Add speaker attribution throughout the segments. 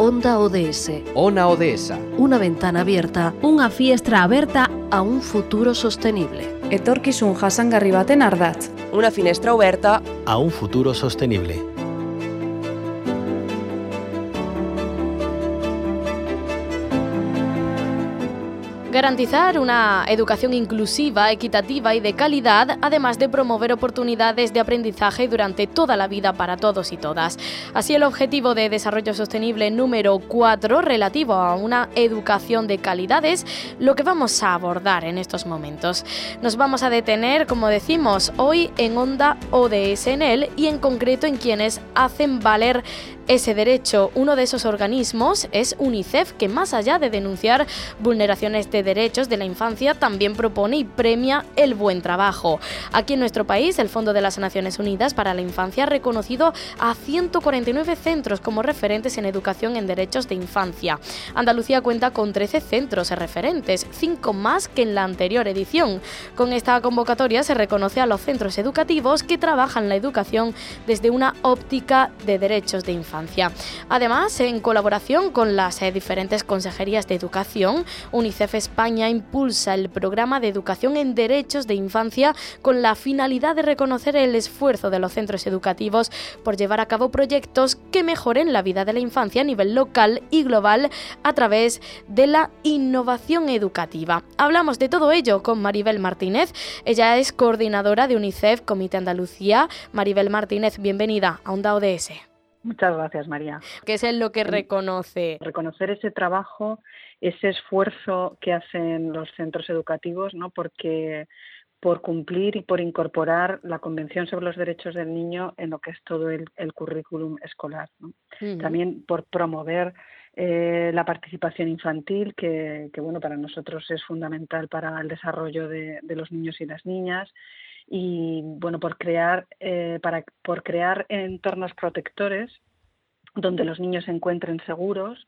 Speaker 1: Onda ODS.
Speaker 2: Ona ODS.
Speaker 1: Una ventana abierta
Speaker 3: Unha fiestra aberta
Speaker 1: a un futuro sostenible.
Speaker 3: etorkizun jasangarri baten ardatz.
Speaker 4: Una finestra oberta
Speaker 2: A un futuro sostenible.
Speaker 5: Garantizar una educación inclusiva, equitativa y de calidad, además de promover oportunidades de aprendizaje durante toda la vida para todos y todas. Así el objetivo de desarrollo sostenible número 4, relativo a una educación de calidad, es lo que vamos a abordar en estos momentos. Nos vamos a detener, como decimos, hoy en Onda ODSNL y en concreto en quienes hacen valer ese derecho. Uno de esos organismos es UNICEF, que más allá de denunciar vulneraciones de derechos de la infancia, también propone y premia el buen trabajo. Aquí en nuestro país, el Fondo de las Naciones Unidas para la Infancia ha reconocido a 149 centros como referentes en educación en derechos de infancia. Andalucía cuenta con 13 centros referentes, 5 más que en la anterior edición. Con esta convocatoria se reconoce a los centros educativos que trabajan la educación desde una óptica de derechos de infancia. Además, en colaboración con las eh, diferentes consejerías de educación, UNICEF España impulsa el programa de educación en derechos de infancia con la finalidad de reconocer el esfuerzo de los centros educativos por llevar a cabo proyectos que mejoren la vida de la infancia a nivel local y global a través de la innovación educativa. Hablamos de todo ello con Maribel Martínez. Ella es coordinadora de UNICEF Comité Andalucía. Maribel Martínez, bienvenida a Onda ODS.
Speaker 6: Muchas gracias, María.
Speaker 5: ¿Qué es lo que reconoce?
Speaker 6: Reconocer ese trabajo, ese esfuerzo que hacen los centros educativos, ¿no? Porque por cumplir y por incorporar la Convención sobre los Derechos del Niño en lo que es todo el, el currículum escolar. ¿no?
Speaker 5: Uh -huh.
Speaker 6: También por promover eh, la participación infantil, que, que, bueno, para nosotros es fundamental para el desarrollo de, de los niños y las niñas y bueno por crear eh, para por crear entornos protectores donde los niños se encuentren seguros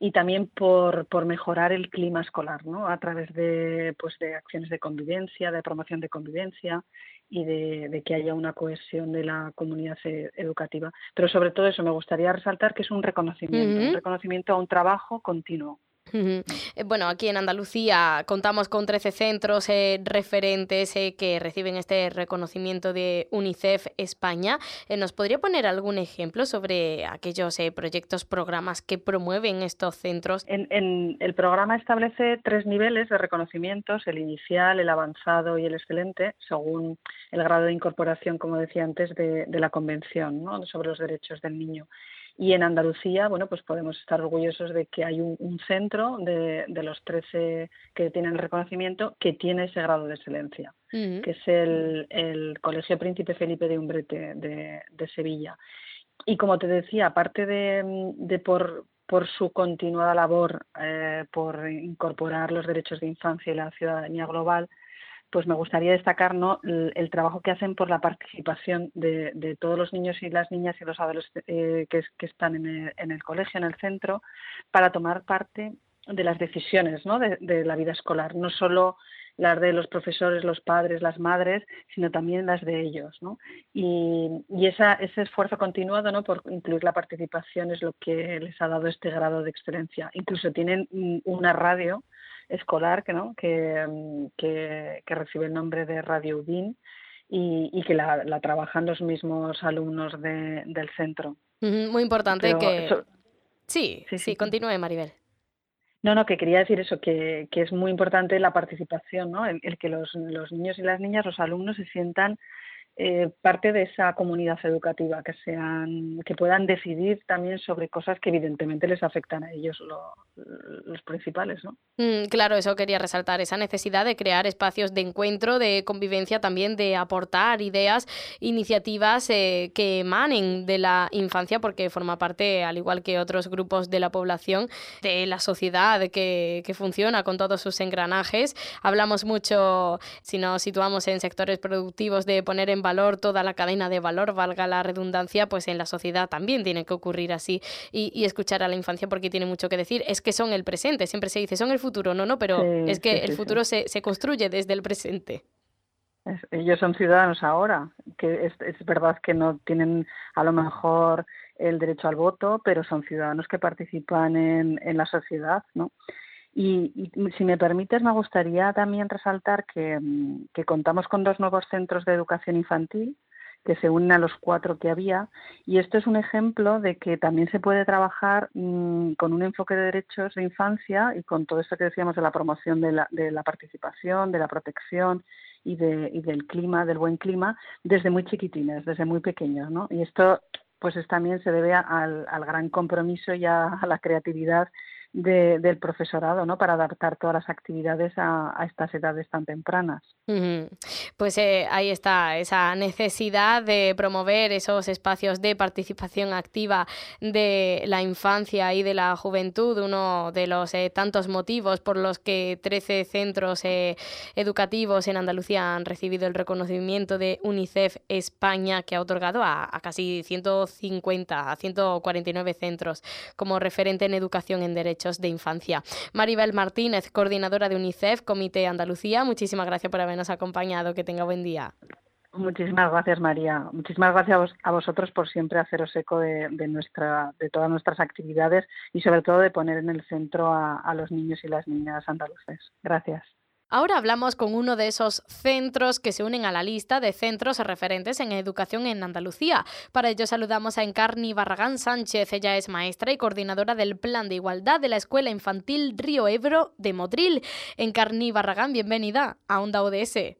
Speaker 6: y también por, por mejorar el clima escolar ¿no? a través de pues de acciones de convivencia de promoción de convivencia y de, de que haya una cohesión de la comunidad educativa pero sobre todo eso me gustaría resaltar que es un reconocimiento uh -huh. un reconocimiento a un trabajo continuo
Speaker 5: bueno, aquí en Andalucía contamos con 13 centros eh, referentes eh, que reciben este reconocimiento de UNICEF España. Eh, ¿Nos podría poner algún ejemplo sobre aquellos eh, proyectos, programas que promueven estos centros?
Speaker 6: En, en, el programa establece tres niveles de reconocimientos, el inicial, el avanzado y el excelente, según el grado de incorporación, como decía antes, de, de la Convención ¿no? sobre los Derechos del Niño. Y en Andalucía, bueno, pues podemos estar orgullosos de que hay un, un centro de, de, los 13 que tienen el reconocimiento que tiene ese grado de excelencia, uh -huh. que es el, el, Colegio Príncipe Felipe de Umbrete de, de Sevilla. Y como te decía, aparte de, de por, por su continuada labor eh, por incorporar los derechos de infancia y la ciudadanía global, pues me gustaría destacar ¿no? el, trabajo que hacen por la participación de, todos los niños y las niñas y los adolescentes eh, que, están en el, en el, colegio, en el centro, para tomar parte de las decisiones ¿no? de, la vida escolar, no solo las de los profesores, los padres, las madres, sino también las de ellos. ¿no? Y, esa, ese esfuerzo continuado ¿no? por incluir la participación es lo que les ha dado este grado de excelencia. Incluso tienen una radio escolar que, ¿no? que, que, que recibe el nombre de Radio UDIN y, y que la, la, trabajan los mismos alumnos de, del centro.
Speaker 5: Muy importante Pero que... Eso... Sí, sí, sí, sí, continúe Maribel.
Speaker 6: No, no, que quería decir eso, que, que es muy importante la participación, ¿no? el, el que los, los, niños y las niñas, los alumnos, se sientan eh, parte de esa comunidad educativa, que sean, que puedan decidir también sobre cosas que evidentemente les afectan a ellos, lo, los principales, ¿no?
Speaker 5: Mm, claro, eso quería resaltar, esa necesidad de crear espacios de encuentro, de convivencia, también de aportar ideas, iniciativas eh, que emanen de la infancia, porque forma parte, al igual que otros grupos de la población, de la sociedad que, que funciona con todos sus engranajes. Hablamos mucho, si nos situamos en sectores productivos, de poner en valor toda la cadena de valor, valga la redundancia, pues en la sociedad también tiene que ocurrir así y, y escuchar a la infancia porque tiene mucho que decir. Es que son el presente, siempre se dice, son el futuro, no, no, pero es que el futuro se, se, construye desde el presente.
Speaker 6: Es, ellos son ciudadanos ahora, que es, es, verdad que no tienen a lo mejor el derecho al voto, pero son ciudadanos que participan en, en la sociedad, ¿no? Y, y, si me permites, me gustaría también resaltar que, que contamos con dos nuevos centros de educación infantil que se unen a los cuatro que había. Y esto es un ejemplo de que también se puede trabajar mmm, con un enfoque de derechos de infancia y con todo esto que decíamos de la promoción de la, de la participación, de la protección y, de, y del clima, del buen clima, desde muy chiquitines, desde muy pequeños. ¿no? Y esto pues es, también se debe al, al gran compromiso y a la creatividad de, del profesorado, ¿no? Para adaptar todas las actividades a, a estas edades tan tempranas.
Speaker 5: Pues eh, ahí está esa necesidad de promover esos espacios de participación activa de la infancia y de la juventud, uno de los eh, tantos motivos por los que 13 centros eh, educativos en Andalucía han recibido el reconocimiento de UNICEF España, que ha otorgado a, a casi 150, a 149 centros como referente en educación en derecho derechos de infancia. Maribel Martínez, coordinadora de UNICEF, Comité Andalucía, muchísimas gracias por habernos acompañado. Que tenga buen día.
Speaker 6: Muchísimas gracias, María. Muchísimas gracias a, vos, a vosotros por siempre haceros eco de, nuestra, de todas nuestras actividades y sobre todo de poner en el centro a, a los niños y las niñas andaluces. Gracias.
Speaker 5: Ahora hablamos con uno de esos centros que se unen a la lista de centros referentes en educación en Andalucía. Para ello saludamos a Encarni Barragán Sánchez. Ella es maestra y coordinadora del Plan de Igualdad de la Escuela Infantil Río Ebro de Motril. Encarni Barragán, bienvenida a Onda ODS.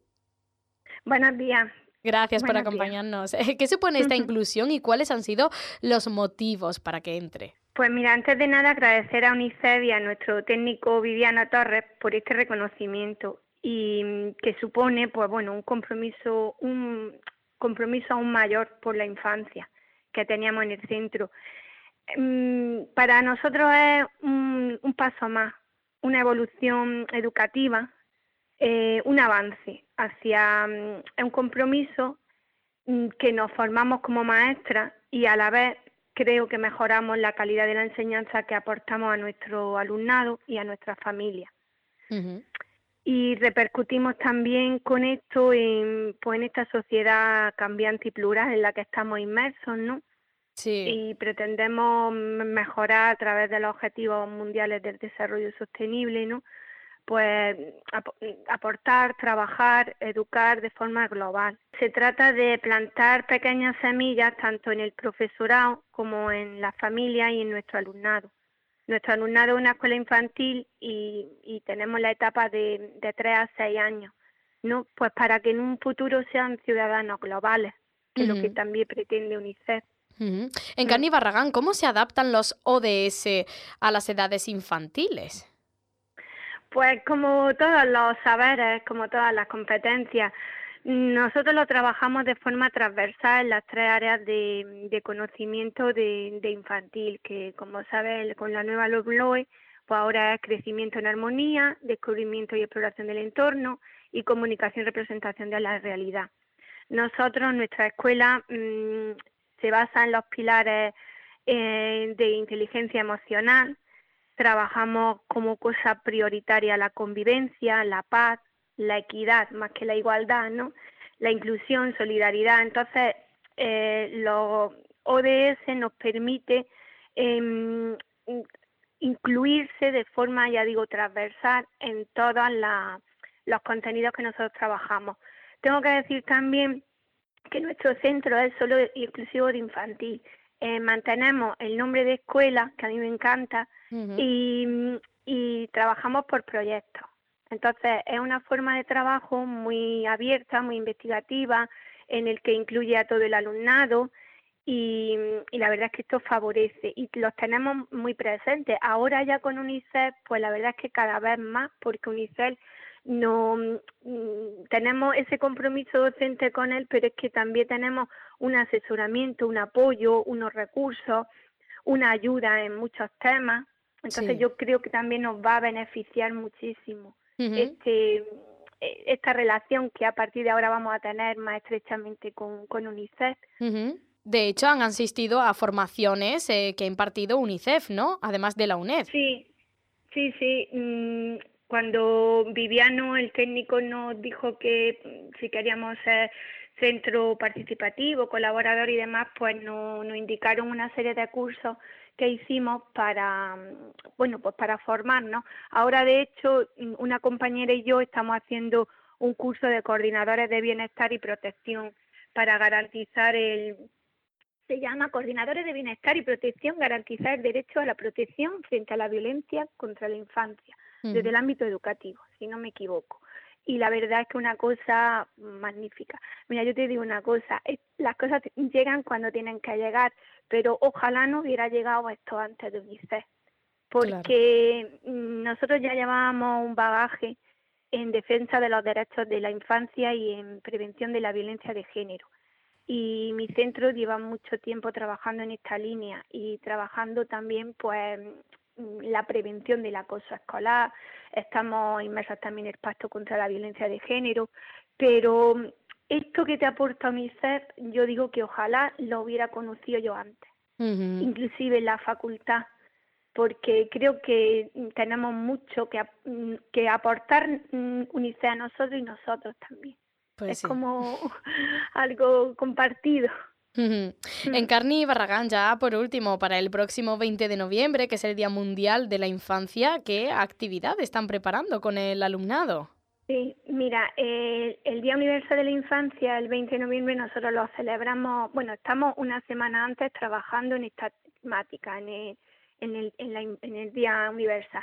Speaker 4: Buenos días.
Speaker 5: Gracias Buenos por acompañarnos. Días. ¿Qué supone esta inclusión y cuáles han sido los motivos para que entre?
Speaker 4: Pues mira, antes de nada agradecer a UNICEF y a nuestro técnico Viviana Torres por este reconocimiento y que supone, pues bueno, un compromiso, un compromiso aún mayor por la infancia que teníamos en el centro. Para nosotros es un, paso más, una evolución educativa, eh, un avance hacia un compromiso que nos formamos como maestras y a la vez creo que mejoramos la calidad de la enseñanza que aportamos a nuestro alumnado y a nuestra familia. Uh -huh. Y repercutimos también con esto en, pues, en esta sociedad cambiante y plural en la que estamos inmersos, ¿no?
Speaker 5: Sí.
Speaker 4: Y pretendemos mejorar a través de los objetivos mundiales del desarrollo sostenible, ¿no? Pues aportar, trabajar, educar de forma global. Se trata de plantar pequeñas semillas tanto en el profesorado como en la familia y en nuestro alumnado. Nuestro alumnado es una escuela infantil y, y tenemos la etapa de, de 3 a 6 años, ¿no? Pues para que en un futuro sean ciudadanos globales, que uh -huh. es lo que también pretende UNICEF.
Speaker 5: Uh -huh. En Cani Barragán, ¿cómo se adaptan los ODS a las edades infantiles?
Speaker 4: Pues como todos los saberes, como todas las competencias, nosotros lo trabajamos de forma transversal en las tres áreas de, conocimiento de, infantil, que como sabes con la nueva LOBLOE, pues ahora es crecimiento en armonía, descubrimiento y exploración del entorno y comunicación y representación de la realidad. Nosotros, nuestra escuela mmm, se basa en los pilares eh, de inteligencia emocional, trabajamos como cosa prioritaria la convivencia, la paz, la equidad, más que la igualdad, ¿no? La inclusión, solidaridad. Entonces, eh, los ODS nos permite eh, incluirse de forma, ya digo, transversal en todos los contenidos que nosotros trabajamos. Tengo que decir también que nuestro centro es solo exclusivo de infantil. Eh, mantenemos el nombre de escuela, que a mí me encanta, uh -huh. y, y trabajamos por proyectos. Entonces, es una forma de trabajo muy abierta, muy investigativa, en el que incluye a todo el alumnado y, la verdad es que esto favorece y los tenemos muy presentes. Ahora ya con UNICEF, pues la verdad es que cada vez más, porque UNICEF no mm, tenemos ese compromiso docente con él, pero es que también tenemos un asesoramiento, un apoyo, unos recursos, una ayuda en muchos temas. Entonces yo creo que también nos va a beneficiar muchísimo este eh, esta relación que a partir de ahora vamos a tener más estrechamente con, con UNICEF.
Speaker 5: De hecho, han asistido a formaciones eh, que ha impartido UNICEF, ¿no? Además de la UNED.
Speaker 4: Sí, sí, sí. Mm, cuando Viviano, el técnico, nos dijo que mm, si queríamos ser centro participativo, colaborador y demás, pues nos, nos indicaron una serie de cursos que hicimos para, mm, bueno, pues para formarnos. Ahora, de hecho, una compañera y yo estamos haciendo un curso de coordinadores de bienestar y protección para garantizar el, se llama Coordinadores de Bienestar y Protección, garantizar el derecho a la protección frente a la violencia contra la infancia, desde el ámbito educativo, si no me equivoco. Y la verdad es que una cosa magnífica. Mira, yo te digo una cosa, las cosas llegan cuando tienen que llegar, pero ojalá no hubiera llegado esto antes de UNICEF, porque nosotros ya llevábamos un bagaje en defensa de los derechos de la infancia y en prevención de la violencia de género y mi centro lleva mucho tiempo trabajando en esta línea y trabajando también pues la prevención del acoso escolar, estamos inmersos también en el pacto contra la violencia de género, pero esto que te aporta UNICEF, yo digo que ojalá lo hubiera conocido yo antes, inclusive en la facultad, porque creo que tenemos mucho que, que aportar UNICEF a nosotros y nosotros también. Pues es como algo compartido.
Speaker 5: En mm. Barragán, ya por último, para el próximo 20 de noviembre, que es el Día Mundial de la Infancia, ¿qué actividad están preparando con el alumnado?
Speaker 4: Sí, mira, el, Día Universal de la Infancia, el 20 de noviembre, nosotros lo celebramos, bueno, estamos una semana antes trabajando en esta temática, en el, en el, en el Día Universal.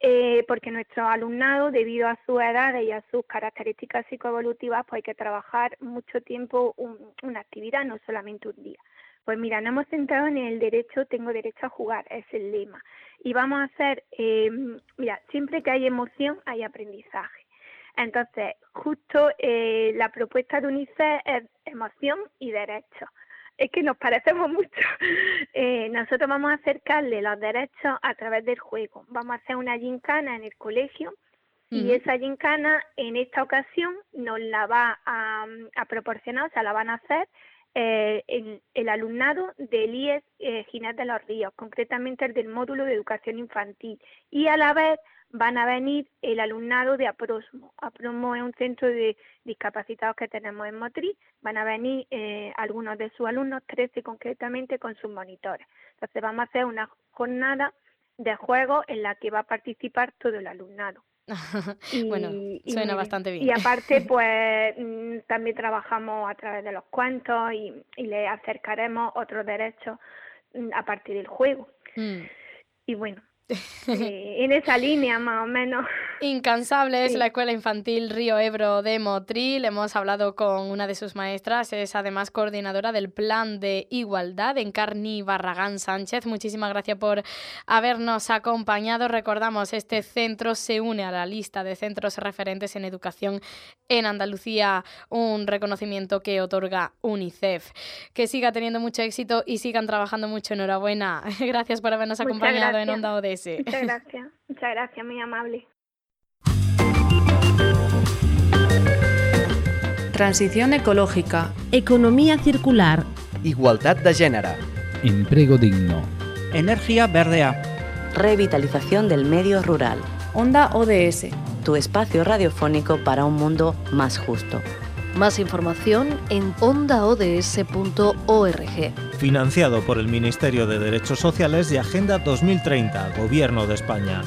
Speaker 4: Eh, porque nuestro alumnado, debido a su edad y a sus características psicoevolutivas, pues hay que trabajar mucho tiempo una actividad, no solamente un día. Pues mira, nos hemos centrado en el derecho, tengo derecho a jugar, es el lema. Y vamos a hacer, eh, mira, siempre que hay emoción hay aprendizaje. Entonces, justo eh, la propuesta de UNICEF es emoción y derecho es que nos parecemos mucho. Eh, nosotros vamos a acercarle los derechos a través del juego. Vamos a hacer una gincana en el colegio y esa gincana en esta ocasión nos la va a, proporcionar, o sea, la van a hacer eh, el, alumnado del IES eh, Ginés de los Ríos, concretamente el del módulo de educación infantil. Y a la vez van a venir el alumnado de APROSMO. APROSMO es un centro de discapacitados que tenemos en Motriz. Van a venir eh, algunos de sus alumnos, 13 concretamente, con sus monitores. Entonces vamos a hacer una jornada de juego en la que va a participar todo el alumnado.
Speaker 5: bueno, suena bastante bien.
Speaker 4: Y aparte, pues mm, también trabajamos a través de los cuentos y, le acercaremos otros derechos mm, a partir del juego. Mm. Y bueno, en esa línea más o menos.
Speaker 5: Incansable es la Escuela Infantil Río Ebro de Motril. Hemos hablado con una de sus maestras, es además coordinadora del Plan de Igualdad en Carni Barragán Sánchez. Muchísimas gracias por habernos acompañado. Recordamos, este centro se une a la lista de centros referentes en educación en Andalucía, un reconocimiento que otorga UNICEF. Que siga teniendo mucho éxito y sigan trabajando mucho. Enhorabuena. Gracias por habernos acompañado en Onda
Speaker 4: Muchas gracias, muchas gracias, muy amable.
Speaker 3: Transición ecológica.
Speaker 7: Economía circular.
Speaker 2: Igualdad de género.
Speaker 8: Empleo digno.
Speaker 9: Energía verdea.
Speaker 10: Revitalización del medio rural.
Speaker 3: Onda ODS.
Speaker 10: Tu espacio radiofónico para un mundo más justo.
Speaker 1: Más información en ondaods.org.
Speaker 11: Financiado por el Ministerio de Derechos Sociales y Agenda 2030, Gobierno de España.